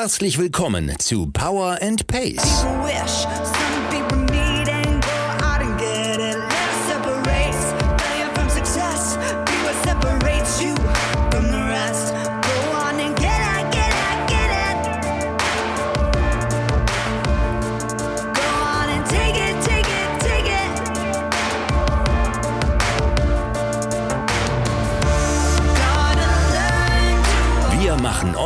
Herzlich willkommen zu Power and Pace.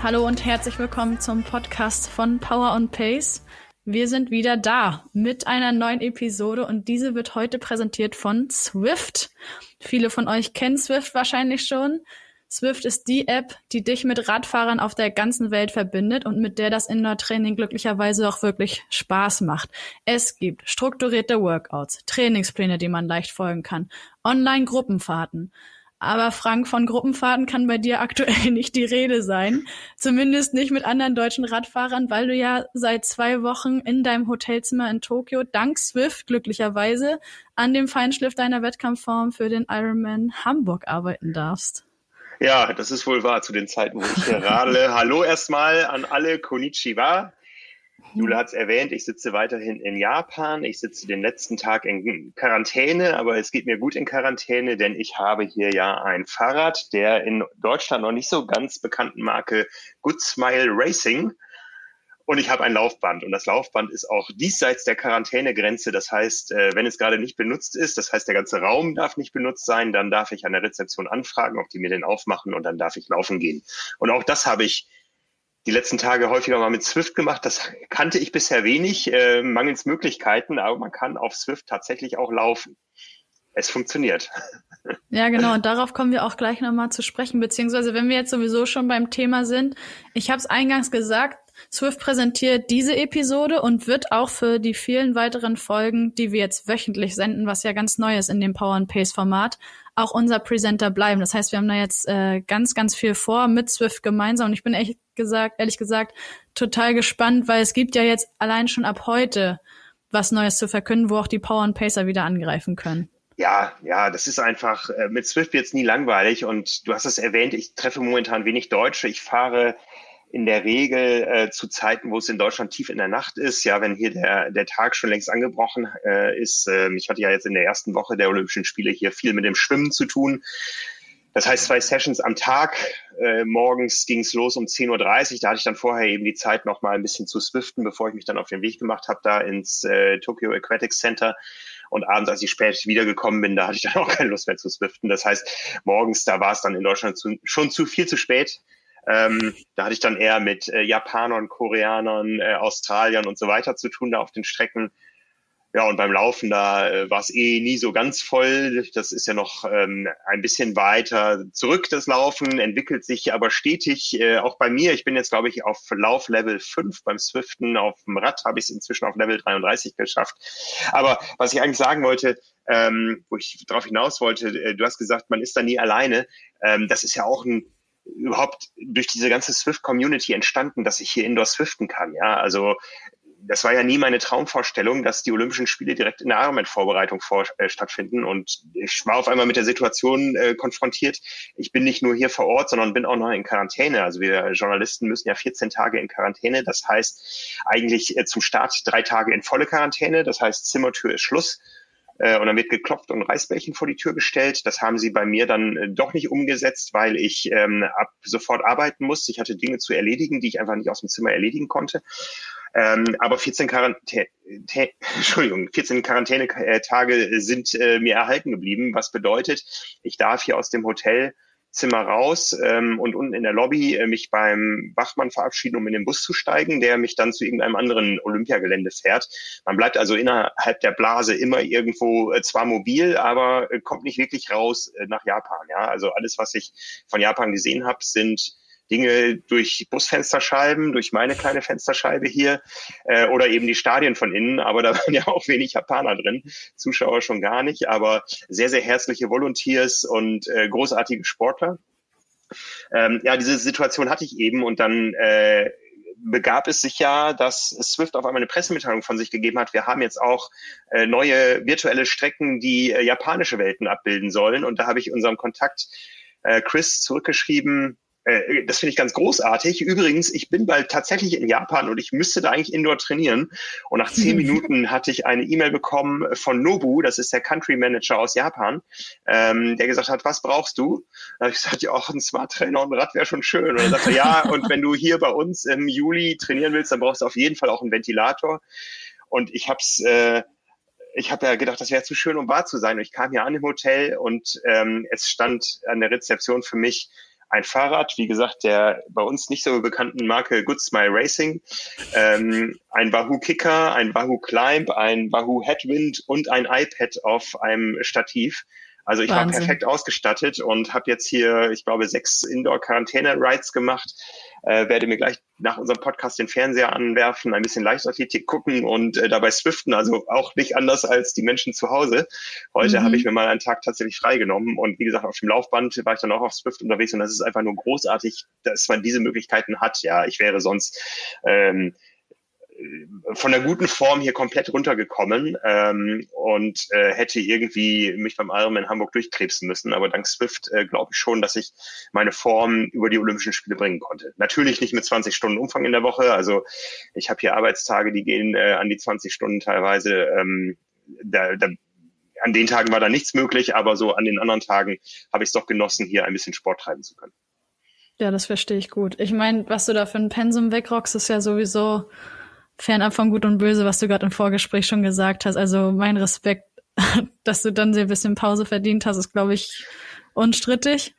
Hallo und herzlich willkommen zum Podcast von Power und Pace. Wir sind wieder da mit einer neuen Episode und diese wird heute präsentiert von Swift. Viele von euch kennen Swift wahrscheinlich schon. Swift ist die App, die dich mit Radfahrern auf der ganzen Welt verbindet und mit der das Indoor-Training glücklicherweise auch wirklich Spaß macht. Es gibt strukturierte Workouts, Trainingspläne, die man leicht folgen kann, Online-Gruppenfahrten, aber Frank, von Gruppenfahrten kann bei dir aktuell nicht die Rede sein. Zumindest nicht mit anderen deutschen Radfahrern, weil du ja seit zwei Wochen in deinem Hotelzimmer in Tokio dank Swift glücklicherweise an dem Feinschliff deiner Wettkampfform für den Ironman Hamburg arbeiten darfst. Ja, das ist wohl wahr zu den Zeiten, wo ich hier radle. Hallo erstmal an alle, Konnichiwa. Jule hat es erwähnt, ich sitze weiterhin in Japan. Ich sitze den letzten Tag in Quarantäne, aber es geht mir gut in Quarantäne, denn ich habe hier ja ein Fahrrad der in Deutschland noch nicht so ganz bekannten Marke Good Smile Racing. Und ich habe ein Laufband und das Laufband ist auch diesseits der Quarantänegrenze. Das heißt, äh, wenn es gerade nicht benutzt ist, das heißt, der ganze Raum darf nicht benutzt sein, dann darf ich an der Rezeption anfragen, ob die mir den aufmachen und dann darf ich laufen gehen. Und auch das habe ich die letzten Tage häufiger mal mit Swift gemacht. Das kannte ich bisher wenig, äh, mangels Möglichkeiten, aber man kann auf Swift tatsächlich auch laufen. Es funktioniert. Ja, genau. Und darauf kommen wir auch gleich nochmal zu sprechen. Beziehungsweise, wenn wir jetzt sowieso schon beim Thema sind, ich habe es eingangs gesagt, Swift präsentiert diese Episode und wird auch für die vielen weiteren Folgen, die wir jetzt wöchentlich senden, was ja ganz neu ist in dem Power and Pace Format, auch unser Presenter bleiben. Das heißt, wir haben da jetzt äh, ganz, ganz viel vor mit Swift gemeinsam und ich bin echt gesagt, ehrlich gesagt, total gespannt, weil es gibt ja jetzt allein schon ab heute was Neues zu verkünden, wo auch die Power and Pacer wieder angreifen können. Ja, ja, das ist einfach äh, mit Swift jetzt nie langweilig und du hast es erwähnt, ich treffe momentan wenig Deutsche. Ich fahre in der Regel äh, zu Zeiten, wo es in Deutschland tief in der Nacht ist, ja, wenn hier der, der Tag schon längst angebrochen äh, ist. Äh, ich hatte ja jetzt in der ersten Woche der Olympischen Spiele hier viel mit dem Schwimmen zu tun. Das heißt, zwei Sessions am Tag. Äh, morgens ging es los um 10.30 Uhr. Da hatte ich dann vorher eben die Zeit, noch mal ein bisschen zu swiften, bevor ich mich dann auf den Weg gemacht habe, da ins äh, Tokyo Aquatics Center. Und abends, als ich spät wiedergekommen bin, da hatte ich dann auch keine Lust mehr zu swiften. Das heißt, morgens, da war es dann in Deutschland zu, schon zu viel zu spät. Ähm, da hatte ich dann eher mit äh, Japanern, Koreanern, äh, Australiern und so weiter zu tun da auf den Strecken. Ja, und beim Laufen, da äh, war es eh nie so ganz voll. Das ist ja noch ähm, ein bisschen weiter zurück, das Laufen, entwickelt sich aber stetig. Äh, auch bei mir, ich bin jetzt, glaube ich, auf Lauflevel 5 beim Swiften. Auf dem Rad habe ich es inzwischen auf Level 33 geschafft. Aber was ich eigentlich sagen wollte, ähm, wo ich darauf hinaus wollte, äh, du hast gesagt, man ist da nie alleine. Ähm, das ist ja auch ein überhaupt durch diese ganze Swift-Community entstanden, dass ich hier Indoor swiften kann. Ja, also das war ja nie meine Traumvorstellung, dass die Olympischen Spiele direkt in der Ironman-Vorbereitung vor, äh, stattfinden. Und ich war auf einmal mit der Situation äh, konfrontiert. Ich bin nicht nur hier vor Ort, sondern bin auch noch in Quarantäne. Also wir Journalisten müssen ja 14 Tage in Quarantäne. Das heißt eigentlich äh, zum Start drei Tage in volle Quarantäne. Das heißt Zimmertür ist Schluss. Äh, und dann wird geklopft und Reisbällchen vor die Tür gestellt. Das haben sie bei mir dann äh, doch nicht umgesetzt, weil ich ähm, ab sofort arbeiten musste. Ich hatte Dinge zu erledigen, die ich einfach nicht aus dem Zimmer erledigen konnte. Ähm, aber 14 Quarantäne, Entschuldigung, 14 Quarantänetage sind äh, mir erhalten geblieben, was bedeutet, ich darf hier aus dem Hotel Zimmer raus ähm, und unten in der Lobby äh, mich beim Wachmann verabschieden, um in den Bus zu steigen, der mich dann zu irgendeinem anderen Olympiagelände fährt. Man bleibt also innerhalb der Blase immer irgendwo äh, zwar mobil, aber äh, kommt nicht wirklich raus äh, nach Japan. Ja, also alles, was ich von Japan gesehen habe, sind Dinge durch Busfensterscheiben, durch meine kleine Fensterscheibe hier äh, oder eben die Stadien von innen. Aber da waren ja auch wenig Japaner drin, Zuschauer schon gar nicht, aber sehr, sehr herzliche Volunteers und äh, großartige Sportler. Ähm, ja, diese Situation hatte ich eben und dann äh, begab es sich ja, dass Swift auf einmal eine Pressemitteilung von sich gegeben hat. Wir haben jetzt auch äh, neue virtuelle Strecken, die äh, japanische Welten abbilden sollen. Und da habe ich unserem Kontakt äh, Chris zurückgeschrieben, äh, das finde ich ganz großartig. Übrigens, ich bin bald tatsächlich in Japan und ich müsste da eigentlich indoor trainieren. Und nach zehn Minuten hatte ich eine E-Mail bekommen von Nobu, das ist der Country Manager aus Japan, ähm, der gesagt hat, was brauchst du? Da habe ich gesagt, ja, auch ein Smart Trainer und ein Rad wäre schon schön. Und er sagte, ja, und wenn du hier bei uns im Juli trainieren willst, dann brauchst du auf jeden Fall auch einen Ventilator. Und ich habe es äh, ich habe ja gedacht, das wäre zu schön, um wahr zu sein. Und ich kam hier an im Hotel und ähm, es stand an der Rezeption für mich ein Fahrrad, wie gesagt, der bei uns nicht so bekannten Marke Good Smile Racing, ähm, ein Wahoo Kicker, ein Wahoo Climb, ein Wahoo Headwind und ein iPad auf einem Stativ. Also ich Wahnsinn. war perfekt ausgestattet und habe jetzt hier, ich glaube, sechs Indoor-Quarantäne-Rides gemacht. Äh, werde mir gleich nach unserem Podcast den Fernseher anwerfen, ein bisschen Leichtathletik gucken und äh, dabei swiften. Also auch nicht anders als die Menschen zu Hause. Heute mhm. habe ich mir mal einen Tag tatsächlich freigenommen und wie gesagt, auf dem Laufband war ich dann auch auf Swift unterwegs und das ist einfach nur großartig, dass man diese Möglichkeiten hat. Ja, ich wäre sonst ähm, von der guten Form hier komplett runtergekommen ähm, und äh, hätte irgendwie mich beim Ironman Hamburg durchkrebsen müssen. Aber dank Swift äh, glaube ich schon, dass ich meine Form über die Olympischen Spiele bringen konnte. Natürlich nicht mit 20 Stunden Umfang in der Woche. Also ich habe hier Arbeitstage, die gehen äh, an die 20 Stunden teilweise. Ähm, da, da, an den Tagen war da nichts möglich, aber so an den anderen Tagen habe ich es doch genossen, hier ein bisschen Sport treiben zu können. Ja, das verstehe ich gut. Ich meine, was du da für ein Pensum wegrockst, ist ja sowieso fernab von Gut und Böse, was du gerade im Vorgespräch schon gesagt hast. Also mein Respekt, dass du dann sehr ein bisschen Pause verdient hast, ist, glaube ich, unstrittig.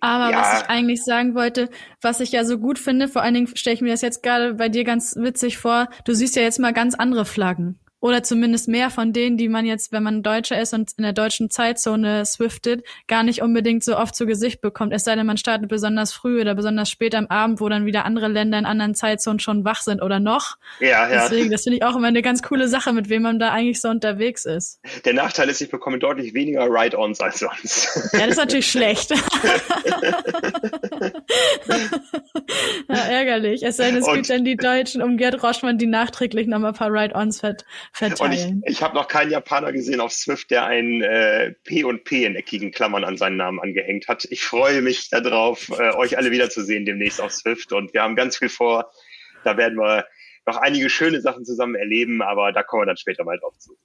Aber ja. was ich eigentlich sagen wollte, was ich ja so gut finde, vor allen Dingen stelle ich mir das jetzt gerade bei dir ganz witzig vor, du siehst ja jetzt mal ganz andere Flaggen oder zumindest mehr von denen, die man jetzt, wenn man Deutscher ist und in der deutschen Zeitzone swiftet, gar nicht unbedingt so oft zu Gesicht bekommt. Es sei denn, man startet besonders früh oder besonders spät am Abend, wo dann wieder andere Länder in anderen Zeitzonen schon wach sind oder noch. Ja, ja. Deswegen, das finde ich auch immer eine ganz coole Sache, mit wem man da eigentlich so unterwegs ist. Der Nachteil ist, ich bekomme deutlich weniger Ride-Ons als sonst. Ja, das ist natürlich schlecht. ja, ärgerlich. Es sei denn, es gibt dann die Deutschen um Gerd Roschmann, die nachträglich nochmal ein paar Ride-Ons vert verteilen. Und ich, ich habe noch keinen Japaner gesehen auf Swift, der ein äh, P und P in eckigen Klammern an seinen Namen angehängt hat. Ich freue mich darauf, äh, euch alle wiederzusehen demnächst auf Swift. Und wir haben ganz viel vor. Da werden wir noch einige schöne Sachen zusammen erleben, aber da kommen wir dann später mal drauf zu.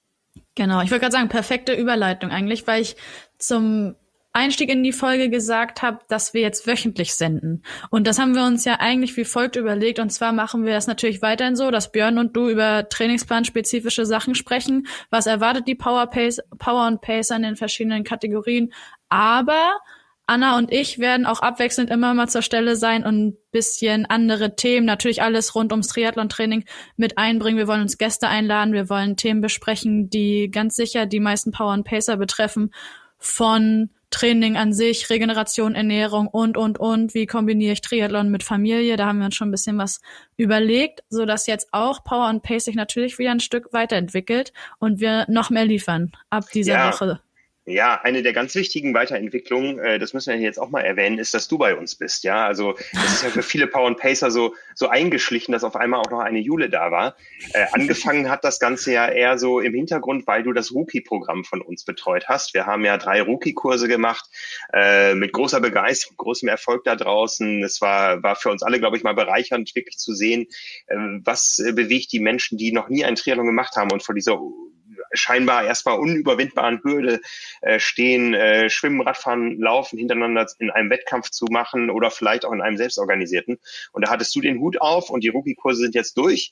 Genau, ich wollte gerade sagen, perfekte Überleitung eigentlich, weil ich zum Einstieg in die Folge gesagt habe, dass wir jetzt wöchentlich senden. Und das haben wir uns ja eigentlich wie folgt überlegt. Und zwar machen wir das natürlich weiterhin so, dass Björn und du über Trainingsplan-spezifische Sachen sprechen. Was erwartet die Power, Pace, Power und Pacer in den verschiedenen Kategorien? Aber Anna und ich werden auch abwechselnd immer mal zur Stelle sein und ein bisschen andere Themen, natürlich alles rund ums Triathlon-Training mit einbringen. Wir wollen uns Gäste einladen, wir wollen Themen besprechen, die ganz sicher die meisten Power und Pacer betreffen. Von Training an sich, Regeneration, Ernährung und, und, und. Wie kombiniere ich Triathlon mit Familie? Da haben wir uns schon ein bisschen was überlegt, so dass jetzt auch Power and Pace sich natürlich wieder ein Stück weiterentwickelt und wir noch mehr liefern ab dieser ja. Woche. Ja, eine der ganz wichtigen Weiterentwicklungen, äh, das müssen wir jetzt auch mal erwähnen, ist, dass du bei uns bist. Ja, also das ist ja für viele Power and Pacer so so eingeschlichen, dass auf einmal auch noch eine Jule da war. Äh, angefangen hat das Ganze ja eher so im Hintergrund, weil du das Rookie-Programm von uns betreut hast. Wir haben ja drei Rookie-Kurse gemacht äh, mit großer Begeisterung, großem Erfolg da draußen. Es war war für uns alle, glaube ich, mal bereichernd, wirklich zu sehen, äh, was bewegt die Menschen, die noch nie ein Triathlon gemacht haben und vor dieser scheinbar erstmal unüberwindbaren Hürde äh, stehen, äh, Schwimmen, Radfahren, Laufen hintereinander in einem Wettkampf zu machen oder vielleicht auch in einem selbstorganisierten. Und da hattest du den Hut auf und die Rookie-Kurse sind jetzt durch.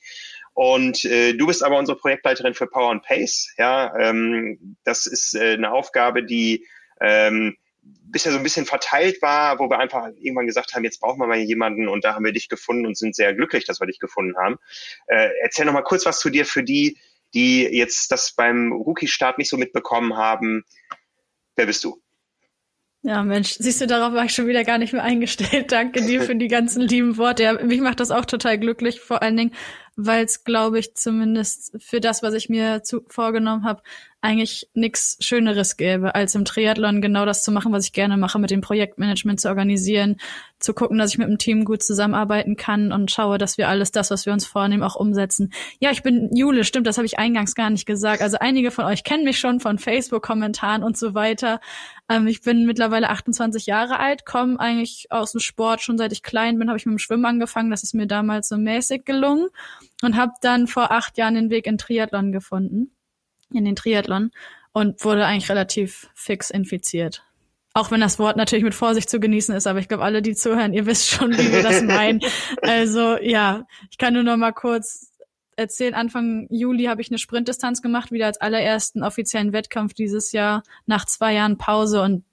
Und äh, du bist aber unsere Projektleiterin für Power and Pace. Ja, ähm, das ist äh, eine Aufgabe, die ähm, bisher so ein bisschen verteilt war, wo wir einfach irgendwann gesagt haben, jetzt brauchen wir mal jemanden und da haben wir dich gefunden und sind sehr glücklich, dass wir dich gefunden haben. Äh, erzähl noch mal kurz was zu dir für die, die jetzt das beim Rookie-Start nicht so mitbekommen haben. Wer bist du? Ja, Mensch, siehst du, darauf war ich schon wieder gar nicht mehr eingestellt. Danke dir für die ganzen lieben Worte. Ja, mich macht das auch total glücklich, vor allen Dingen, weil es, glaube ich, zumindest für das, was ich mir zu, vorgenommen habe, eigentlich nichts Schöneres gäbe, als im Triathlon genau das zu machen, was ich gerne mache, mit dem Projektmanagement zu organisieren, zu gucken, dass ich mit dem Team gut zusammenarbeiten kann und schaue, dass wir alles das, was wir uns vornehmen, auch umsetzen. Ja, ich bin Jule, stimmt, das habe ich eingangs gar nicht gesagt. Also einige von euch kennen mich schon von Facebook-Kommentaren und so weiter. Ähm, ich bin mittlerweile 28 Jahre alt, komme eigentlich aus dem Sport. Schon seit ich klein bin, habe ich mit dem Schwimmen angefangen. Das ist mir damals so mäßig gelungen und habe dann vor acht Jahren den Weg in Triathlon gefunden in den Triathlon und wurde eigentlich relativ fix infiziert. Auch wenn das Wort natürlich mit Vorsicht zu genießen ist, aber ich glaube, alle, die zuhören, ihr wisst schon, wie wir das meinen. Also ja, ich kann nur noch mal kurz erzählen. Anfang Juli habe ich eine Sprintdistanz gemacht, wieder als allerersten offiziellen Wettkampf dieses Jahr nach zwei Jahren Pause und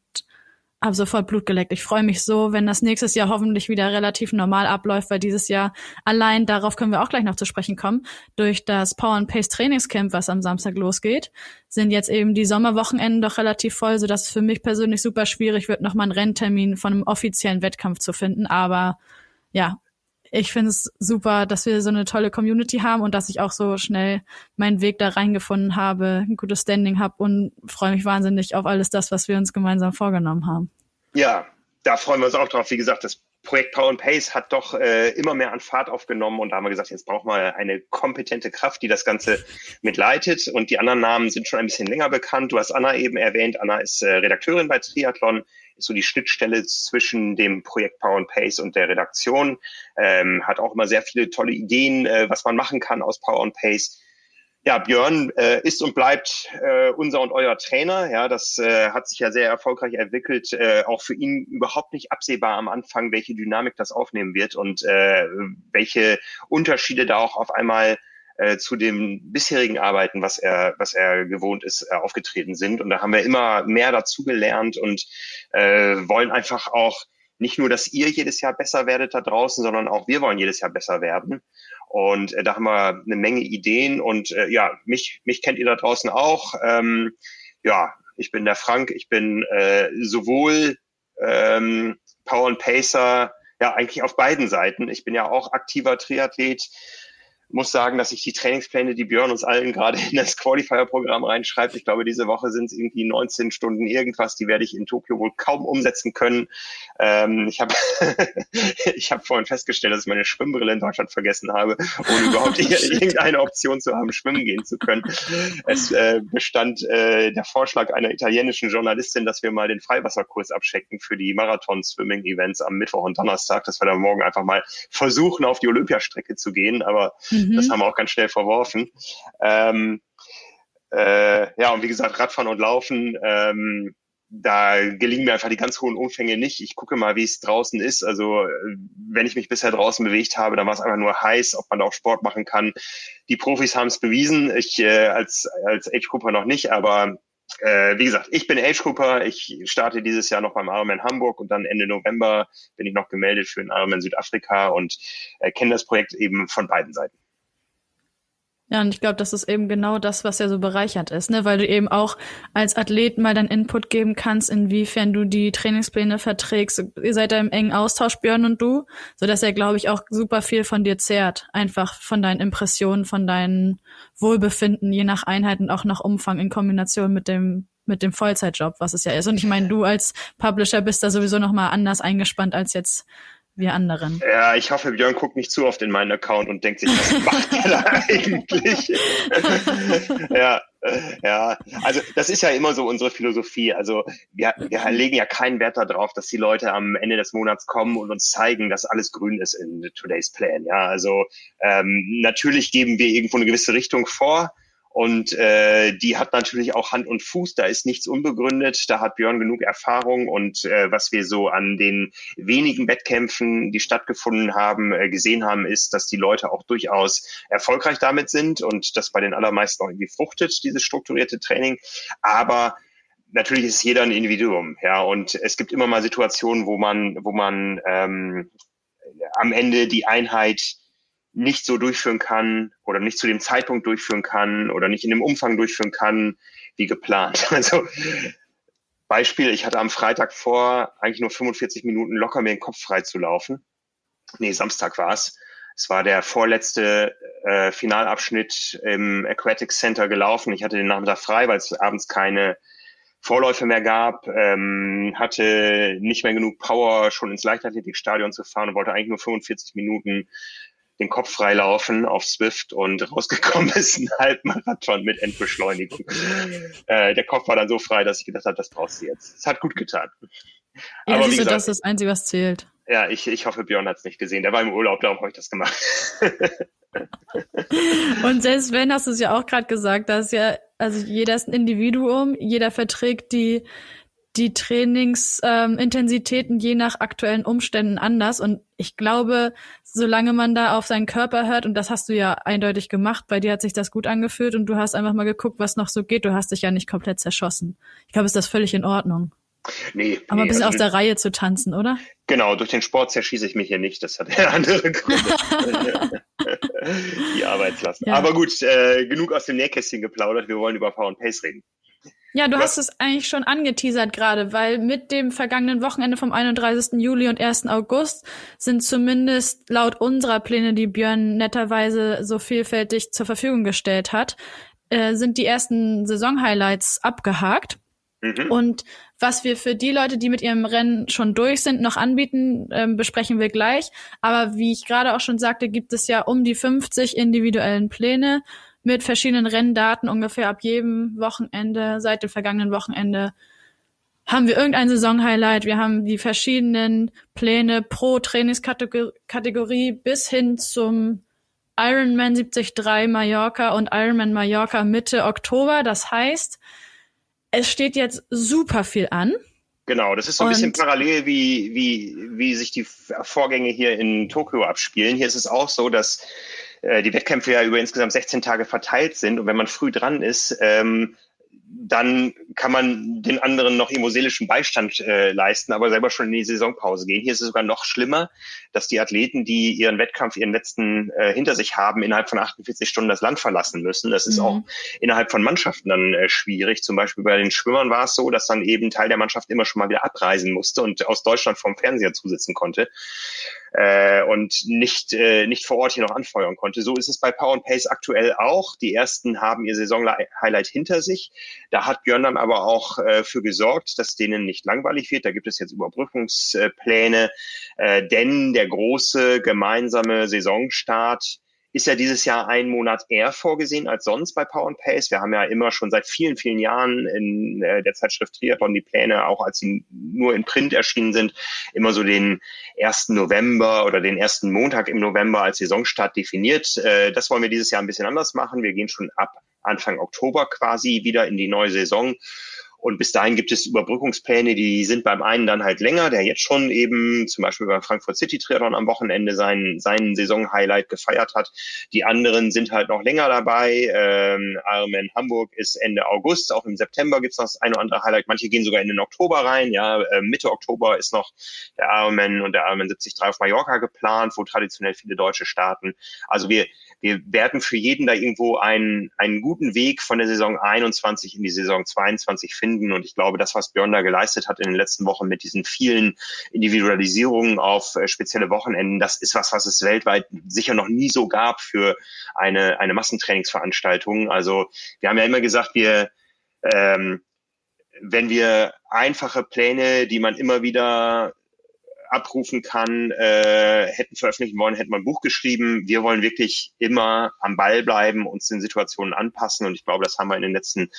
habe sofort Blut geleckt. Ich freue mich so, wenn das nächstes Jahr hoffentlich wieder relativ normal abläuft, weil dieses Jahr allein, darauf können wir auch gleich noch zu sprechen kommen, durch das Power and Pace Trainingscamp, was am Samstag losgeht, sind jetzt eben die Sommerwochenenden doch relativ voll, so dass es für mich persönlich super schwierig wird, nochmal einen Renntermin von einem offiziellen Wettkampf zu finden. Aber ja, ich finde es super, dass wir so eine tolle Community haben und dass ich auch so schnell meinen Weg da reingefunden habe, ein gutes Standing habe und freue mich wahnsinnig auf alles das, was wir uns gemeinsam vorgenommen haben. Ja, da freuen wir uns auch drauf. Wie gesagt, das Projekt Power and Pace hat doch äh, immer mehr an Fahrt aufgenommen und da haben wir gesagt, jetzt brauchen wir eine kompetente Kraft, die das Ganze mitleitet. Und die anderen Namen sind schon ein bisschen länger bekannt. Du hast Anna eben erwähnt. Anna ist äh, Redakteurin bei Triathlon ist so die Schnittstelle zwischen dem Projekt Power and Pace und der Redaktion, ähm, hat auch immer sehr viele tolle Ideen, äh, was man machen kann aus Power and Pace. Ja, Björn äh, ist und bleibt äh, unser und euer Trainer. Ja, das äh, hat sich ja sehr erfolgreich entwickelt. Äh, auch für ihn überhaupt nicht absehbar am Anfang, welche Dynamik das aufnehmen wird und äh, welche Unterschiede da auch auf einmal äh, zu dem bisherigen Arbeiten, was er, was er gewohnt ist, äh, aufgetreten sind. Und da haben wir immer mehr dazugelernt und äh, wollen einfach auch nicht nur, dass ihr jedes Jahr besser werdet da draußen, sondern auch wir wollen jedes Jahr besser werden. Und äh, da haben wir eine Menge Ideen und äh, ja, mich, mich kennt ihr da draußen auch. Ähm, ja, ich bin der Frank, ich bin äh, sowohl ähm, Power and Pacer, ja, eigentlich auf beiden Seiten. Ich bin ja auch aktiver Triathlet, muss sagen, dass ich die Trainingspläne, die Björn uns allen gerade in das Qualifier-Programm reinschreibt, ich glaube, diese Woche sind es irgendwie 19 Stunden irgendwas, die werde ich in Tokio wohl kaum umsetzen können. Ähm, ich habe ich hab vorhin festgestellt, dass ich meine Schwimmbrille in Deutschland vergessen habe, ohne überhaupt irgendeine Option zu haben, schwimmen gehen zu können. Es äh, bestand äh, der Vorschlag einer italienischen Journalistin, dass wir mal den Freiwasserkurs abchecken für die Marathon-Swimming-Events am Mittwoch und Donnerstag, dass wir da morgen einfach mal versuchen, auf die Olympiastrecke zu gehen. Aber Mhm. Das haben wir auch ganz schnell verworfen. Ähm, äh, ja, und wie gesagt, Radfahren und Laufen, ähm, da gelingen mir einfach die ganz hohen Umfänge nicht. Ich gucke mal, wie es draußen ist. Also wenn ich mich bisher draußen bewegt habe, dann war es einfach nur heiß, ob man da auch Sport machen kann. Die Profis haben es bewiesen. Ich äh, als als Age Cooper noch nicht, aber äh, wie gesagt, ich bin Age Cooper. Ich starte dieses Jahr noch beim Ironman Hamburg und dann Ende November bin ich noch gemeldet für den Ironman Südafrika und äh, kenne das Projekt eben von beiden Seiten. Ja, und ich glaube, das ist eben genau das, was ja so bereichert ist, ne? Weil du eben auch als Athlet mal deinen Input geben kannst, inwiefern du die Trainingspläne verträgst. Ihr seid da im engen Austausch, Björn und du, so dass er, glaube ich, auch super viel von dir zehrt. Einfach von deinen Impressionen, von deinem Wohlbefinden, je nach Einheit und auch nach Umfang in Kombination mit dem mit dem Vollzeitjob, was es ja ist. Und ich meine, du als Publisher bist da sowieso noch mal anders eingespannt als jetzt wir anderen. Ja, ich hoffe, Björn guckt nicht zu oft in meinen Account und denkt sich, was macht der da eigentlich? ja, ja, also das ist ja immer so unsere Philosophie. Also wir, wir legen ja keinen Wert darauf, dass die Leute am Ende des Monats kommen und uns zeigen, dass alles grün ist in Today's Plan. Ja, also ähm, natürlich geben wir irgendwo eine gewisse Richtung vor und äh, die hat natürlich auch Hand und Fuß, da ist nichts unbegründet, da hat Björn genug Erfahrung und äh, was wir so an den wenigen Wettkämpfen, die stattgefunden haben, äh, gesehen haben, ist, dass die Leute auch durchaus erfolgreich damit sind und das bei den allermeisten auch irgendwie fruchtet, dieses strukturierte Training. Aber natürlich ist jeder ein Individuum, ja, und es gibt immer mal Situationen, wo man, wo man ähm, am Ende die Einheit nicht so durchführen kann oder nicht zu dem Zeitpunkt durchführen kann oder nicht in dem Umfang durchführen kann, wie geplant. Also Beispiel, ich hatte am Freitag vor, eigentlich nur 45 Minuten locker mir den Kopf frei zu laufen. Nee, Samstag war es. Es war der vorletzte äh, Finalabschnitt im Aquatic Center gelaufen. Ich hatte den Nachmittag frei, weil es abends keine Vorläufe mehr gab, ähm, hatte nicht mehr genug Power, schon ins Leichtathletikstadion zu fahren und wollte eigentlich nur 45 Minuten den Kopf freilaufen auf Swift und rausgekommen ist ein Halbmarathon mit Endbeschleunigung. äh, der Kopf war dann so frei, dass ich gedacht habe, das brauchst du jetzt. Es hat gut getan. Ja, Aber siehst gesagt, das ist das Einzige, was zählt. Ja, ich, ich hoffe, Björn hat es nicht gesehen. Der war im Urlaub, darum habe ich das gemacht. Und selbst wenn, hast du es ja auch gerade gesagt, dass ja, also jeder ist ein Individuum, jeder verträgt die, die Trainingsintensitäten ähm, je nach aktuellen Umständen anders. Und ich glaube, solange man da auf seinen Körper hört, und das hast du ja eindeutig gemacht, bei dir hat sich das gut angefühlt und du hast einfach mal geguckt, was noch so geht. Du hast dich ja nicht komplett zerschossen. Ich glaube, ist das völlig in Ordnung. Nee. Aber ein bisschen also, aus der Reihe zu tanzen, oder? Genau, durch den Sport zerschieße ich mich hier nicht. Das hat ja andere Gründe. Die Arbeitslast. Ja. Aber gut, äh, genug aus dem Nähkästchen geplaudert. Wir wollen über Power and Pace reden. Ja, du hast es eigentlich schon angeteasert gerade, weil mit dem vergangenen Wochenende vom 31. Juli und 1. August sind zumindest laut unserer Pläne, die Björn netterweise so vielfältig zur Verfügung gestellt hat, äh, sind die ersten Saison-Highlights abgehakt. Mhm. Und was wir für die Leute, die mit ihrem Rennen schon durch sind, noch anbieten, ähm, besprechen wir gleich. Aber wie ich gerade auch schon sagte, gibt es ja um die 50 individuellen Pläne mit verschiedenen Renndaten ungefähr ab jedem Wochenende, seit dem vergangenen Wochenende haben wir irgendein Saisonhighlight. Wir haben die verschiedenen Pläne pro Trainingskategorie bis hin zum Ironman 73 Mallorca und Ironman Mallorca Mitte Oktober. Das heißt, es steht jetzt super viel an. Genau, das ist so ein bisschen parallel, wie, wie, wie sich die Vorgänge hier in Tokio abspielen. Hier ist es auch so, dass äh, die Wettkämpfe ja über insgesamt 16 Tage verteilt sind und wenn man früh dran ist, ähm, dann kann man den anderen noch immoselischen Beistand äh, leisten, aber selber schon in die Saisonpause gehen. Hier ist es sogar noch schlimmer, dass die Athleten, die ihren Wettkampf, ihren letzten äh, hinter sich haben, innerhalb von 48 Stunden das Land verlassen müssen. Das ist mhm. auch innerhalb von Mannschaften dann äh, schwierig. Zum Beispiel bei den Schwimmern war es so, dass dann eben Teil der Mannschaft immer schon mal wieder abreisen musste und aus Deutschland vom Fernseher zusitzen konnte äh, und nicht, äh, nicht vor Ort hier noch anfeuern konnte. So ist es bei Power and Pace aktuell auch. Die ersten haben ihr Saisonhighlight hinter sich. Da hat Björn dann aber auch äh, für gesorgt, dass denen nicht langweilig wird. Da gibt es jetzt Überbrückungspläne, äh, denn der große gemeinsame Saisonstart ist ja dieses Jahr einen Monat eher vorgesehen als sonst bei Power and Pace. Wir haben ja immer schon seit vielen, vielen Jahren in äh, der Zeitschrift Triathlon die Pläne, auch als sie nur in Print erschienen sind, immer so den ersten November oder den ersten Montag im November als Saisonstart definiert. Äh, das wollen wir dieses Jahr ein bisschen anders machen. Wir gehen schon ab Anfang Oktober quasi wieder in die neue Saison und bis dahin gibt es Überbrückungspläne, die sind beim einen dann halt länger, der jetzt schon eben zum Beispiel beim Frankfurt City Triathlon am Wochenende seinen, seinen Saisonhighlight gefeiert hat. Die anderen sind halt noch länger dabei. Ähm, Ironman Hamburg ist Ende August, auch im September gibt's noch das eine oder andere Highlight. Manche gehen sogar in den Oktober rein. Ja, äh, Mitte Oktober ist noch der Ironman und der Ironman 73 auf Mallorca geplant, wo traditionell viele Deutsche starten. Also wir wir werden für jeden da irgendwo einen, einen guten Weg von der Saison 21 in die Saison 22 finden. Und ich glaube, das, was Björn da geleistet hat in den letzten Wochen mit diesen vielen Individualisierungen auf äh, spezielle Wochenenden, das ist was, was es weltweit sicher noch nie so gab für eine, eine Massentrainingsveranstaltung. Also wir haben ja immer gesagt, wir, ähm, wenn wir einfache Pläne, die man immer wieder abrufen kann, äh, hätten veröffentlichen wollen, hätten wir ein Buch geschrieben. Wir wollen wirklich immer am Ball bleiben, uns den Situationen anpassen. Und ich glaube, das haben wir in den letzten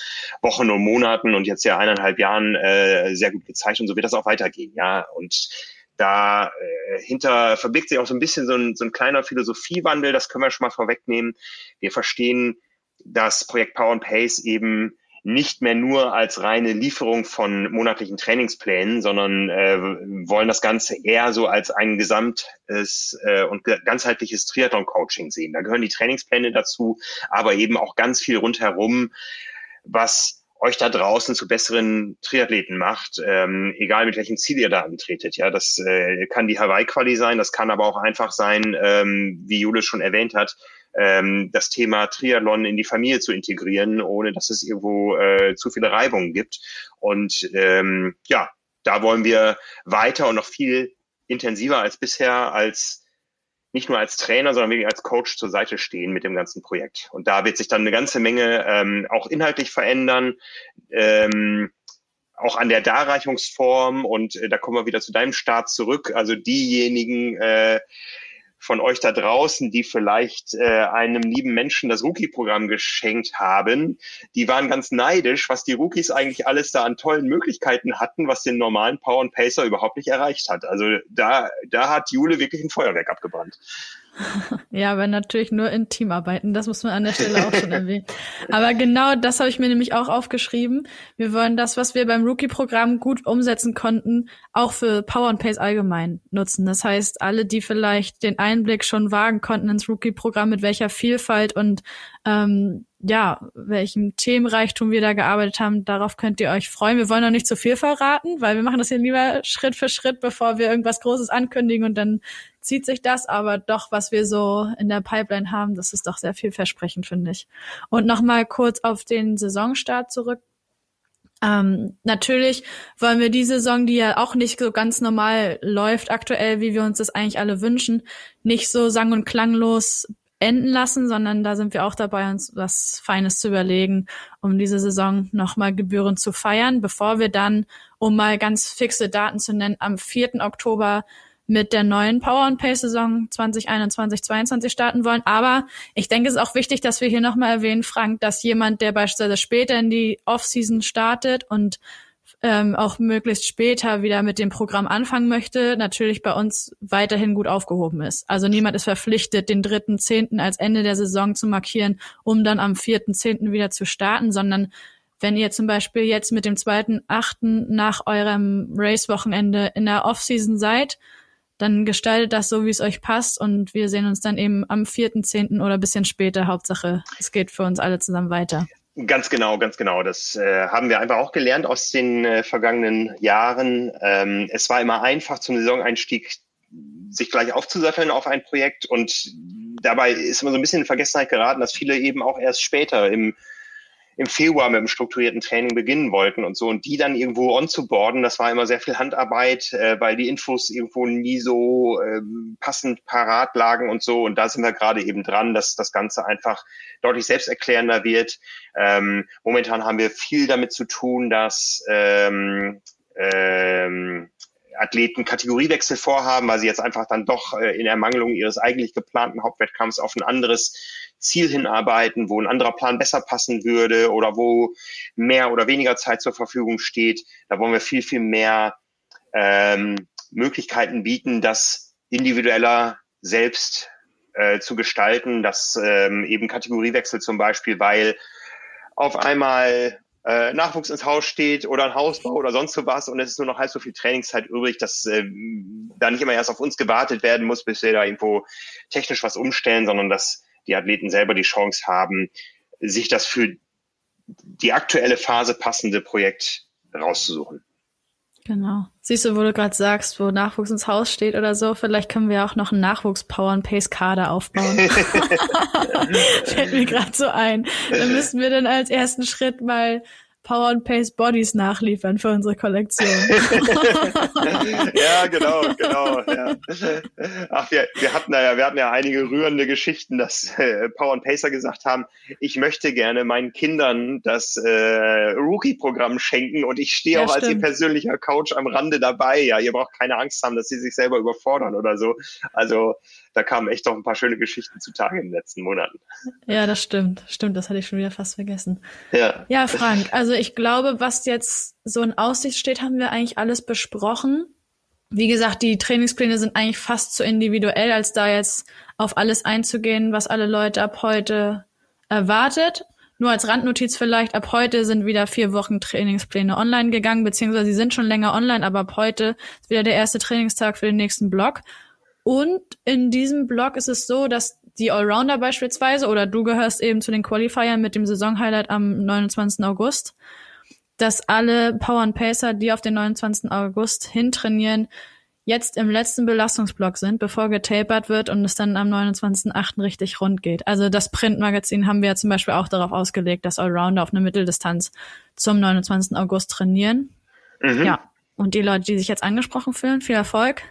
Wochen und Monaten und jetzt ja eineinhalb Jahren äh, sehr gut gezeigt. Und so wird das auch weitergehen. Ja, und da äh, hinter verbirgt sich auch so ein bisschen so ein, so ein kleiner Philosophiewandel. Das können wir schon mal vorwegnehmen. Wir verstehen das Projekt Power and Pace eben nicht mehr nur als reine Lieferung von monatlichen Trainingsplänen, sondern äh, wollen das Ganze eher so als ein gesamtes äh, und ganzheitliches Triathlon-Coaching sehen. Da gehören die Trainingspläne dazu, aber eben auch ganz viel rundherum, was euch da draußen zu besseren Triathleten macht, ähm, egal mit welchem Ziel ihr da antretet. Ja, das äh, kann die Hawaii-Quali sein, das kann aber auch einfach sein, ähm, wie Jule schon erwähnt hat, ähm, das Thema Triathlon in die Familie zu integrieren, ohne dass es irgendwo äh, zu viele Reibungen gibt. Und ähm, ja, da wollen wir weiter und noch viel intensiver als bisher als nicht nur als Trainer, sondern wirklich als Coach zur Seite stehen mit dem ganzen Projekt. Und da wird sich dann eine ganze Menge ähm, auch inhaltlich verändern. Ähm, auch an der Darreichungsform und äh, da kommen wir wieder zu deinem Start zurück. Also diejenigen äh, von euch da draußen, die vielleicht äh, einem lieben Menschen das Rookie-Programm geschenkt haben, die waren ganz neidisch, was die Rookies eigentlich alles da an tollen Möglichkeiten hatten, was den normalen Power and Pacer überhaupt nicht erreicht hat. Also da, da hat Jule wirklich ein Feuerwerk abgebrannt. Ja, aber natürlich nur in Teamarbeiten. Das muss man an der Stelle auch schon erwähnen. Aber genau das habe ich mir nämlich auch aufgeschrieben. Wir wollen das, was wir beim Rookie-Programm gut umsetzen konnten, auch für Power and Pace allgemein nutzen. Das heißt, alle, die vielleicht den Einblick schon wagen konnten ins Rookie-Programm, mit welcher Vielfalt und ähm, ja, welchem Themenreichtum wir da gearbeitet haben, darauf könnt ihr euch freuen. Wir wollen noch nicht zu viel verraten, weil wir machen das hier lieber Schritt für Schritt, bevor wir irgendwas Großes ankündigen und dann zieht sich das, aber doch, was wir so in der Pipeline haben, das ist doch sehr vielversprechend, finde ich. Und nochmal kurz auf den Saisonstart zurück. Ähm, natürlich wollen wir die Saison, die ja auch nicht so ganz normal läuft aktuell, wie wir uns das eigentlich alle wünschen, nicht so sang- und klanglos enden lassen, sondern da sind wir auch dabei, uns was Feines zu überlegen, um diese Saison nochmal gebührend zu feiern, bevor wir dann, um mal ganz fixe Daten zu nennen, am 4. Oktober mit der neuen Power and Pace Saison 2021 2022 starten wollen. Aber ich denke, es ist auch wichtig, dass wir hier nochmal erwähnen, Frank, dass jemand, der beispielsweise später in die Offseason startet und ähm, auch möglichst später wieder mit dem Programm anfangen möchte, natürlich bei uns weiterhin gut aufgehoben ist. Also niemand ist verpflichtet, den dritten Zehnten als Ende der Saison zu markieren, um dann am vierten Zehnten wieder zu starten, sondern wenn ihr zum Beispiel jetzt mit dem zweiten Achten nach eurem Race-Wochenende in der Offseason seid, dann gestaltet das so, wie es euch passt und wir sehen uns dann eben am 4.10. oder bisschen später. Hauptsache, es geht für uns alle zusammen weiter. Ganz genau, ganz genau. Das äh, haben wir einfach auch gelernt aus den äh, vergangenen Jahren. Ähm, es war immer einfach zum Saisoneinstieg sich gleich aufzusatteln auf ein Projekt und dabei ist immer so ein bisschen in Vergessenheit geraten, dass viele eben auch erst später im im Februar mit dem strukturierten Training beginnen wollten und so. Und die dann irgendwo on zu boarden, das war immer sehr viel Handarbeit, äh, weil die Infos irgendwo nie so äh, passend parat lagen und so. Und da sind wir gerade eben dran, dass das Ganze einfach deutlich selbsterklärender wird. Ähm, momentan haben wir viel damit zu tun, dass ähm, ähm, Athleten Kategoriewechsel vorhaben, weil sie jetzt einfach dann doch äh, in Ermangelung ihres eigentlich geplanten Hauptwettkampfs auf ein anderes Ziel hinarbeiten, wo ein anderer Plan besser passen würde oder wo mehr oder weniger Zeit zur Verfügung steht. Da wollen wir viel, viel mehr ähm, Möglichkeiten bieten, das individueller selbst äh, zu gestalten, dass ähm, eben Kategoriewechsel zum Beispiel, weil auf einmal äh, Nachwuchs ins Haus steht oder ein Hausbau oder sonst so was und es ist nur noch halb so viel Trainingszeit übrig, dass äh, da nicht immer erst auf uns gewartet werden muss, bis wir da irgendwo technisch was umstellen, sondern dass die Athleten selber die Chance haben, sich das für die aktuelle Phase passende Projekt rauszusuchen. Genau. Siehst du, wo du gerade sagst, wo Nachwuchs ins Haus steht oder so, vielleicht können wir auch noch einen Nachwuchs-Power and Pace Kader aufbauen. Fällt mir gerade so ein. Dann müssten wir dann als ersten Schritt mal Power and Pace Bodies nachliefern für unsere Kollektion. ja, genau, genau. Ja. Ach, wir, wir hatten ja, wir hatten ja einige rührende Geschichten, dass äh, Power and Pacer gesagt haben, ich möchte gerne meinen Kindern das äh, Rookie-Programm schenken und ich stehe ja, auch stimmt. als ihr persönlicher Coach am Rande dabei. Ja, ihr braucht keine Angst haben, dass sie sich selber überfordern oder so. Also da kamen echt doch ein paar schöne Geschichten zutage in den letzten Monaten. Ja, das stimmt. Stimmt, das hatte ich schon wieder fast vergessen. Ja. Ja, Frank, also ich glaube, was jetzt so in Aussicht steht, haben wir eigentlich alles besprochen. Wie gesagt, die Trainingspläne sind eigentlich fast zu individuell, als da jetzt auf alles einzugehen, was alle Leute ab heute erwartet. Nur als Randnotiz vielleicht, ab heute sind wieder vier Wochen Trainingspläne online gegangen, beziehungsweise sie sind schon länger online, aber ab heute ist wieder der erste Trainingstag für den nächsten Block. Und in diesem Blog ist es so, dass die Allrounder beispielsweise, oder du gehörst eben zu den Qualifiern mit dem Saisonhighlight am 29. August, dass alle Power and Pacer, die auf den 29. August hintrainieren, jetzt im letzten Belastungsblock sind, bevor getapert wird und es dann am 29.8. richtig rund geht. Also das Printmagazin haben wir ja zum Beispiel auch darauf ausgelegt, dass Allrounder auf eine Mitteldistanz zum 29. August trainieren. Mhm. Ja. Und die Leute, die sich jetzt angesprochen fühlen, viel Erfolg.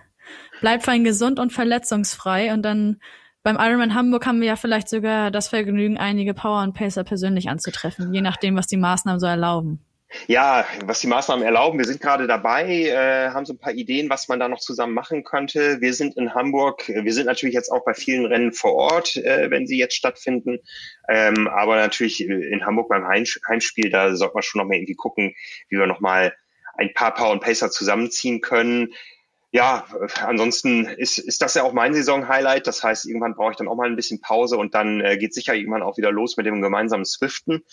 Bleibt fein gesund und verletzungsfrei und dann beim Ironman Hamburg haben wir ja vielleicht sogar das Vergnügen, einige Power und Pacer persönlich anzutreffen, je nachdem, was die Maßnahmen so erlauben. Ja, was die Maßnahmen erlauben, wir sind gerade dabei, äh, haben so ein paar Ideen, was man da noch zusammen machen könnte. Wir sind in Hamburg, wir sind natürlich jetzt auch bei vielen Rennen vor Ort, äh, wenn sie jetzt stattfinden. Ähm, aber natürlich in Hamburg beim Heimspiel, da sollte man schon noch mal irgendwie gucken, wie wir noch mal ein paar Power und Pacer zusammenziehen können ja, ansonsten ist, ist das ja auch mein Saison-Highlight. Das heißt, irgendwann brauche ich dann auch mal ein bisschen Pause und dann äh, geht sicher irgendwann auch wieder los mit dem gemeinsamen Swiften.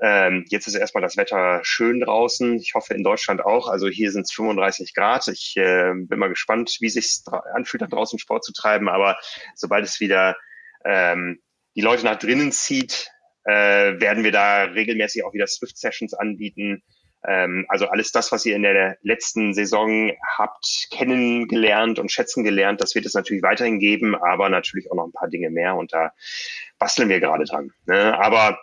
Ähm, jetzt ist erstmal das Wetter schön draußen. Ich hoffe in Deutschland auch. Also hier sind es 35 Grad. Ich äh, bin mal gespannt, wie sich anfühlt, da draußen Sport zu treiben. Aber sobald es wieder ähm, die Leute nach drinnen zieht, äh, werden wir da regelmäßig auch wieder Swift-Sessions anbieten ähm, also alles das, was ihr in der letzten Saison habt kennengelernt und schätzen gelernt, das wird es natürlich weiterhin geben, aber natürlich auch noch ein paar Dinge mehr und da basteln wir gerade dran. Ne? Aber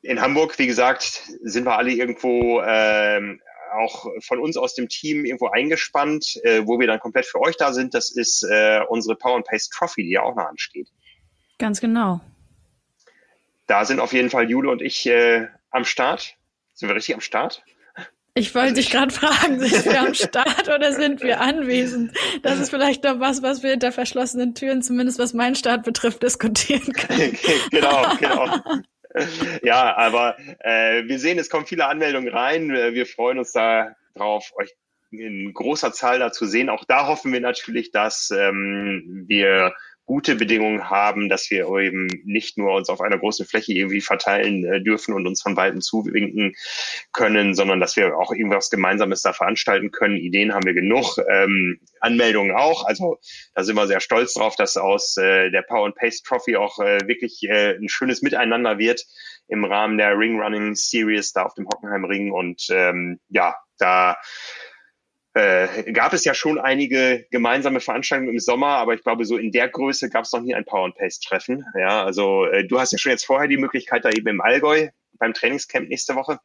in Hamburg, wie gesagt, sind wir alle irgendwo ähm, auch von uns aus dem Team irgendwo eingespannt, äh, wo wir dann komplett für euch da sind. Das ist äh, unsere Power and Pace Trophy, die ja auch noch ansteht. Ganz genau. Da sind auf jeden Fall Jule und ich äh, am Start. Sind wir richtig am Start? Ich wollte dich gerade fragen, sind wir am Start oder sind wir anwesend? Das ist vielleicht noch was, was wir hinter verschlossenen Türen, zumindest was meinen Start betrifft, diskutieren können. genau, genau. Ja, aber äh, wir sehen, es kommen viele Anmeldungen rein. Wir freuen uns da drauf, euch in großer Zahl da zu sehen. Auch da hoffen wir natürlich, dass ähm, wir gute Bedingungen haben, dass wir eben nicht nur uns auf einer großen Fläche irgendwie verteilen äh, dürfen und uns von weitem zuwinken können, sondern dass wir auch irgendwas Gemeinsames da veranstalten können. Ideen haben wir genug, ähm, Anmeldungen auch. Also da sind wir sehr stolz drauf, dass aus äh, der Power and Pace Trophy auch äh, wirklich äh, ein schönes Miteinander wird im Rahmen der Ring Running Series da auf dem Hockenheim Ring und ähm, ja, da äh, gab es ja schon einige gemeinsame Veranstaltungen im Sommer, aber ich glaube, so in der Größe gab es noch nie ein Power and Pace Treffen. Ja, also äh, du hast ja schon jetzt vorher die Möglichkeit, da eben im Allgäu beim Trainingscamp nächste Woche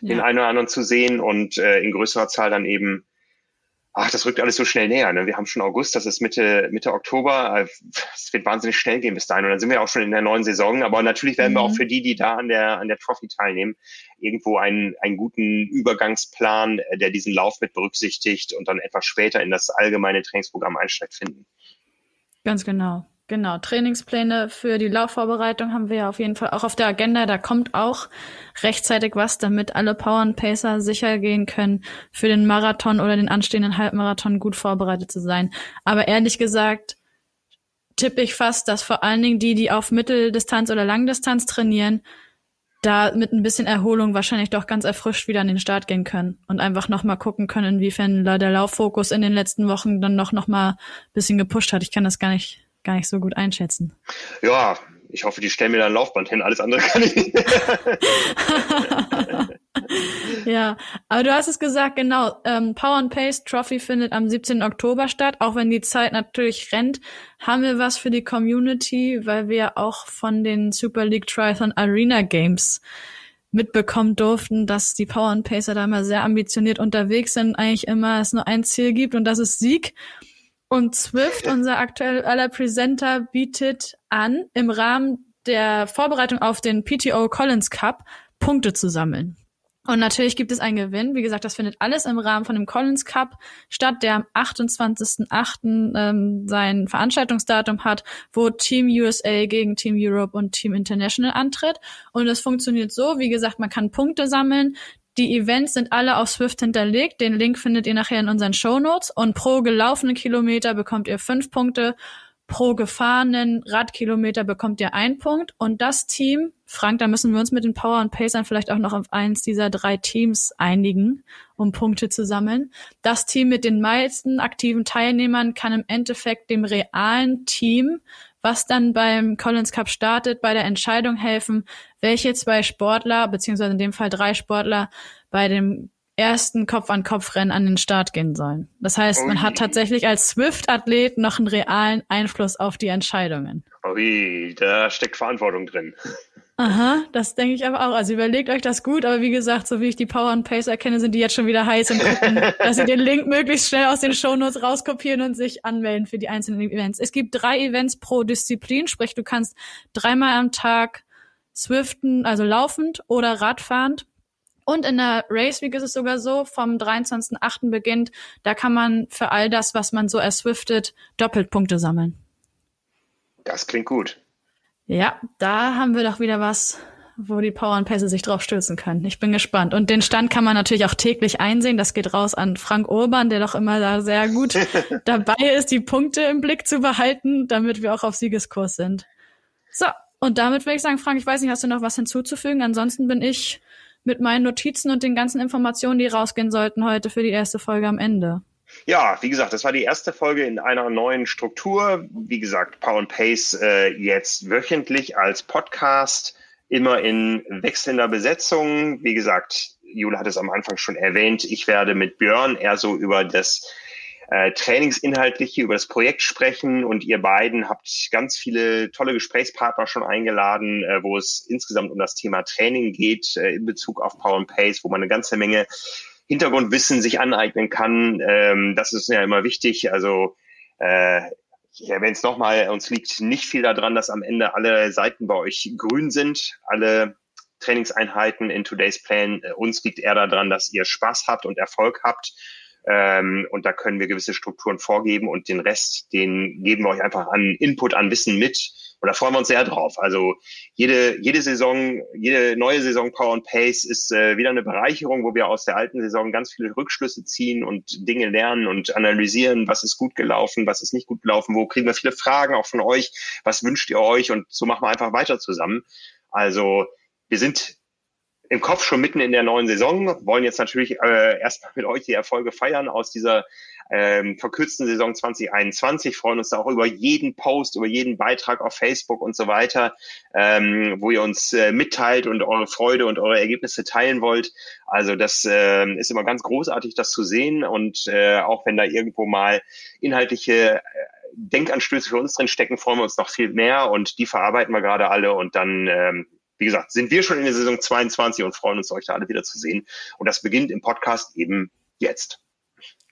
ja. den einen oder anderen zu sehen und äh, in größerer Zahl dann eben ach, das rückt alles so schnell näher. Ne? Wir haben schon August, das ist Mitte, Mitte Oktober. Äh, es wird wahnsinnig schnell gehen bis dahin. Und dann sind wir auch schon in der neuen Saison. Aber natürlich werden mhm. wir auch mhm. für die, die da an der, an der Trophy teilnehmen, irgendwo einen, einen guten Übergangsplan, äh, der diesen Lauf mit berücksichtigt und dann etwas später in das allgemeine Trainingsprogramm einsteigt, finden. Ganz genau. Genau, Trainingspläne für die Laufvorbereitung haben wir ja auf jeden Fall auch auf der Agenda. Da kommt auch rechtzeitig was, damit alle Power und Pacer sicher gehen können, für den Marathon oder den anstehenden Halbmarathon gut vorbereitet zu sein. Aber ehrlich gesagt, tippe ich fast, dass vor allen Dingen die, die auf Mitteldistanz oder Langdistanz trainieren, da mit ein bisschen Erholung wahrscheinlich doch ganz erfrischt wieder an den Start gehen können und einfach nochmal gucken können, inwiefern der Lauffokus in den letzten Wochen dann noch, noch mal ein bisschen gepusht hat. Ich kann das gar nicht gar nicht so gut einschätzen. Ja, ich hoffe, die stellen mir da ein Laufband hin. Alles andere kann ich nicht. ja, aber du hast es gesagt, genau. Ähm, Power and Pace Trophy findet am 17. Oktober statt. Auch wenn die Zeit natürlich rennt, haben wir was für die Community, weil wir auch von den Super League Triathlon Arena Games mitbekommen durften, dass die Power and Pacer da immer sehr ambitioniert unterwegs sind, eigentlich immer es nur ein Ziel gibt und das ist Sieg. Und Swift, unser aktueller Presenter, bietet an, im Rahmen der Vorbereitung auf den PTO Collins Cup Punkte zu sammeln. Und natürlich gibt es einen Gewinn. Wie gesagt, das findet alles im Rahmen von dem Collins Cup statt, der am 28.08. Ähm, sein Veranstaltungsdatum hat, wo Team USA gegen Team Europe und Team International antritt. Und es funktioniert so, wie gesagt, man kann Punkte sammeln. Die Events sind alle auf Swift hinterlegt. Den Link findet ihr nachher in unseren Show Notes. Und pro gelaufenen Kilometer bekommt ihr fünf Punkte. Pro gefahrenen Radkilometer bekommt ihr einen Punkt. Und das Team, Frank, da müssen wir uns mit den Power und Pacern vielleicht auch noch auf eins dieser drei Teams einigen, um Punkte zu sammeln. Das Team mit den meisten aktiven Teilnehmern kann im Endeffekt dem realen Team was dann beim Collins Cup startet, bei der Entscheidung helfen, welche zwei Sportler, beziehungsweise in dem Fall drei Sportler, bei dem ersten Kopf-an-Kopf-Rennen an den Start gehen sollen. Das heißt, man hat tatsächlich als Swift-Athlet noch einen realen Einfluss auf die Entscheidungen. Ui, da steckt Verantwortung drin. Aha, das denke ich aber auch. Also überlegt euch das gut, aber wie gesagt, so wie ich die Power und Pace erkenne, sind die jetzt schon wieder heiß und gucken, dass sie den Link möglichst schnell aus den Shownotes rauskopieren und sich anmelden für die einzelnen Events. Es gibt drei Events pro Disziplin, sprich du kannst dreimal am Tag Swiften, also laufend oder radfahrend. Und in der Race Week ist es sogar so, vom 23.8. beginnt, da kann man für all das, was man so erswiftet, doppelt Punkte sammeln. Das klingt gut. Ja, da haben wir doch wieder was, wo die Power und Pässe sich drauf stürzen können. Ich bin gespannt. Und den Stand kann man natürlich auch täglich einsehen. Das geht raus an Frank Urban, der doch immer da sehr gut dabei ist, die Punkte im Blick zu behalten, damit wir auch auf Siegeskurs sind. So, und damit würde ich sagen, Frank, ich weiß nicht, hast du noch was hinzuzufügen? Ansonsten bin ich mit meinen Notizen und den ganzen Informationen, die rausgehen sollten, heute für die erste Folge am Ende. Ja, wie gesagt, das war die erste Folge in einer neuen Struktur. Wie gesagt, Power and Pace äh, jetzt wöchentlich als Podcast, immer in wechselnder Besetzung. Wie gesagt, Jule hat es am Anfang schon erwähnt. Ich werde mit Björn eher so über das äh, Trainingsinhaltliche, über das Projekt sprechen und ihr beiden habt ganz viele tolle Gesprächspartner schon eingeladen, äh, wo es insgesamt um das Thema Training geht äh, in Bezug auf Power and Pace, wo man eine ganze Menge Hintergrundwissen sich aneignen kann. Ähm, das ist ja immer wichtig. Also äh, ich erwähne es nochmal, uns liegt nicht viel daran, dass am Ende alle Seiten bei euch grün sind, alle Trainingseinheiten in Today's Plan. Äh, uns liegt eher daran, dass ihr Spaß habt und Erfolg habt. Ähm, und da können wir gewisse Strukturen vorgeben und den Rest, den geben wir euch einfach an Input, an Wissen mit und da freuen wir uns sehr drauf. Also jede, jede Saison, jede neue Saison Power and Pace ist äh, wieder eine Bereicherung, wo wir aus der alten Saison ganz viele Rückschlüsse ziehen und Dinge lernen und analysieren, was ist gut gelaufen, was ist nicht gut gelaufen, wo kriegen wir viele Fragen auch von euch, was wünscht ihr euch und so machen wir einfach weiter zusammen. Also wir sind im Kopf schon mitten in der neuen Saison, wollen jetzt natürlich äh, erstmal mit euch die Erfolge feiern aus dieser ähm, verkürzten Saison 2021, freuen uns da auch über jeden Post, über jeden Beitrag auf Facebook und so weiter, ähm, wo ihr uns äh, mitteilt und eure Freude und eure Ergebnisse teilen wollt. Also das äh, ist immer ganz großartig, das zu sehen. Und äh, auch wenn da irgendwo mal inhaltliche äh, Denkanstöße für uns drin stecken, freuen wir uns noch viel mehr. Und die verarbeiten wir gerade alle. Und dann ähm, wie gesagt, sind wir schon in der Saison 22 und freuen uns, euch da alle wieder zu sehen. Und das beginnt im Podcast eben jetzt.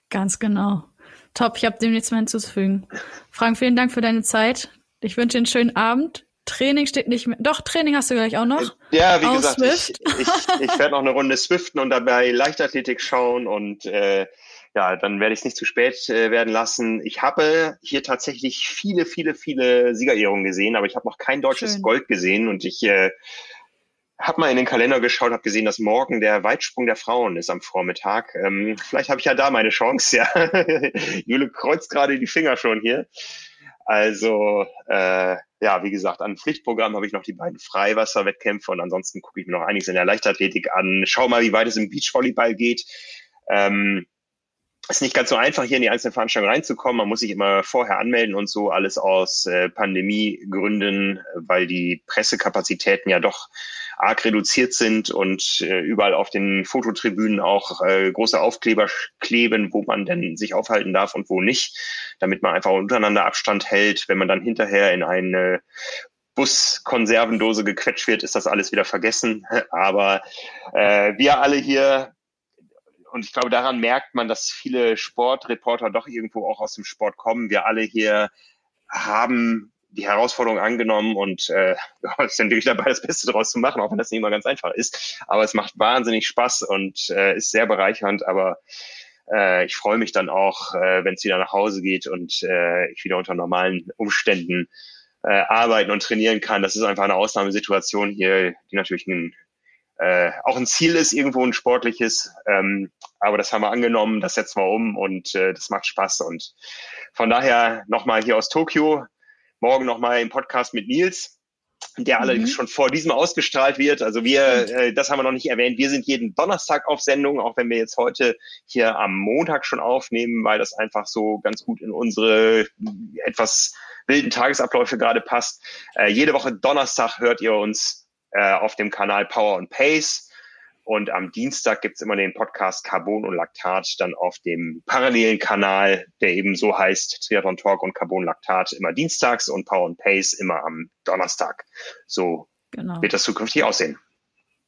Ganz genau. Top, ich habe dem nichts mehr hinzuzufügen. Frank, vielen Dank für deine Zeit. Ich wünsche dir einen schönen Abend. Training steht nicht mehr. Doch, Training hast du gleich auch noch. Ja, wie gesagt, Swift. ich, ich, ich werde noch eine Runde Swiften und dabei Leichtathletik schauen und äh, ja, dann werde ich es nicht zu spät äh, werden lassen. Ich habe hier tatsächlich viele, viele, viele Siegerehrungen gesehen, aber ich habe noch kein deutsches Schön. Gold gesehen und ich äh, habe mal in den Kalender geschaut, habe gesehen, dass morgen der Weitsprung der Frauen ist am Vormittag. Ähm, vielleicht habe ich ja da meine Chance, ja. Jule kreuzt gerade die Finger schon hier. Also äh, ja, wie gesagt, an Pflichtprogramm habe ich noch die beiden Freiwasserwettkämpfe und ansonsten gucke ich mir noch einiges in der Leichtathletik an. Schau mal, wie weit es im Beachvolleyball geht. Ähm, ist nicht ganz so einfach, hier in die einzelnen Veranstaltungen reinzukommen. Man muss sich immer vorher anmelden und so, alles aus äh, Pandemiegründen, weil die Pressekapazitäten ja doch arg reduziert sind und äh, überall auf den Fototribünen auch äh, große Aufkleber kleben, wo man denn sich aufhalten darf und wo nicht, damit man einfach untereinander Abstand hält. Wenn man dann hinterher in eine Buskonservendose gequetscht wird, ist das alles wieder vergessen. Aber äh, wir alle hier und ich glaube, daran merkt man, dass viele Sportreporter doch irgendwo auch aus dem Sport kommen. Wir alle hier haben die Herausforderung angenommen und äh, sind wirklich dabei, das Beste daraus zu machen, auch wenn das nicht immer ganz einfach ist. Aber es macht wahnsinnig Spaß und äh, ist sehr bereichernd. Aber äh, ich freue mich dann auch, äh, wenn es wieder nach Hause geht und äh, ich wieder unter normalen Umständen äh, arbeiten und trainieren kann. Das ist einfach eine Ausnahmesituation hier, die natürlich ein, äh, auch ein Ziel ist, irgendwo ein sportliches. Ähm, aber das haben wir angenommen, das setzen wir um und äh, das macht Spaß. Und von daher nochmal hier aus Tokio morgen nochmal im Podcast mit Nils, der allerdings mhm. schon vor diesem ausgestrahlt wird. Also wir, äh, das haben wir noch nicht erwähnt, wir sind jeden Donnerstag auf Sendung, auch wenn wir jetzt heute hier am Montag schon aufnehmen, weil das einfach so ganz gut in unsere etwas wilden Tagesabläufe gerade passt. Äh, jede Woche Donnerstag hört ihr uns äh, auf dem Kanal Power and Pace. Und am Dienstag gibt's immer den Podcast Carbon und Laktat dann auf dem parallelen Kanal, der eben so heißt, Triathlon Talk und Carbon Laktat immer dienstags und Power and Pace immer am Donnerstag. So genau. wird das zukünftig aussehen.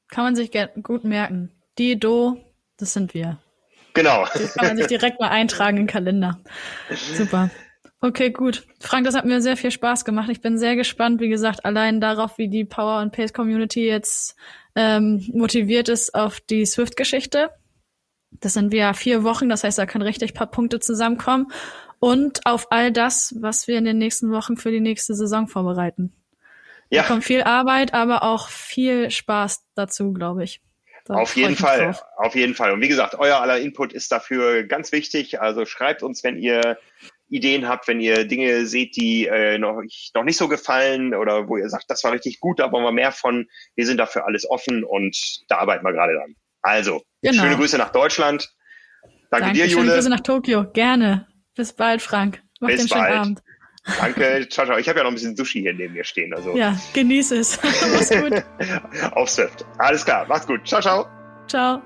Kann man sich gut merken. Die Do, das sind wir. Genau. Das kann man sich direkt mal eintragen im Kalender. Super. Okay, gut. Frank, das hat mir sehr viel Spaß gemacht. Ich bin sehr gespannt, wie gesagt, allein darauf, wie die Power und Pace Community jetzt ähm, motiviert ist auf die Swift-Geschichte. Das sind wir ja vier Wochen, das heißt, da können richtig paar Punkte zusammenkommen. Und auf all das, was wir in den nächsten Wochen für die nächste Saison vorbereiten. Ja. Da kommt viel Arbeit, aber auch viel Spaß dazu, glaube ich. Da auf jeden Fall, drauf. auf jeden Fall. Und wie gesagt, euer aller Input ist dafür ganz wichtig. Also schreibt uns, wenn ihr Ideen habt, wenn ihr Dinge seht, die äh, noch, noch nicht so gefallen oder wo ihr sagt, das war richtig gut, da wollen wir mehr von. Wir sind dafür alles offen und da arbeiten wir gerade dran. Also, genau. schöne Grüße nach Deutschland. Danke, Danke dir, Jule. Schöne Grüße nach Tokio. Gerne. Bis bald, Frank. Mach Bis den schönen bald. Abend. Danke, ciao, ciao. Ich habe ja noch ein bisschen Sushi hier neben mir stehen. Also. Ja, genieße es. Mach's gut. Auf Swift. Alles klar, macht's gut. Ciao, ciao. Ciao.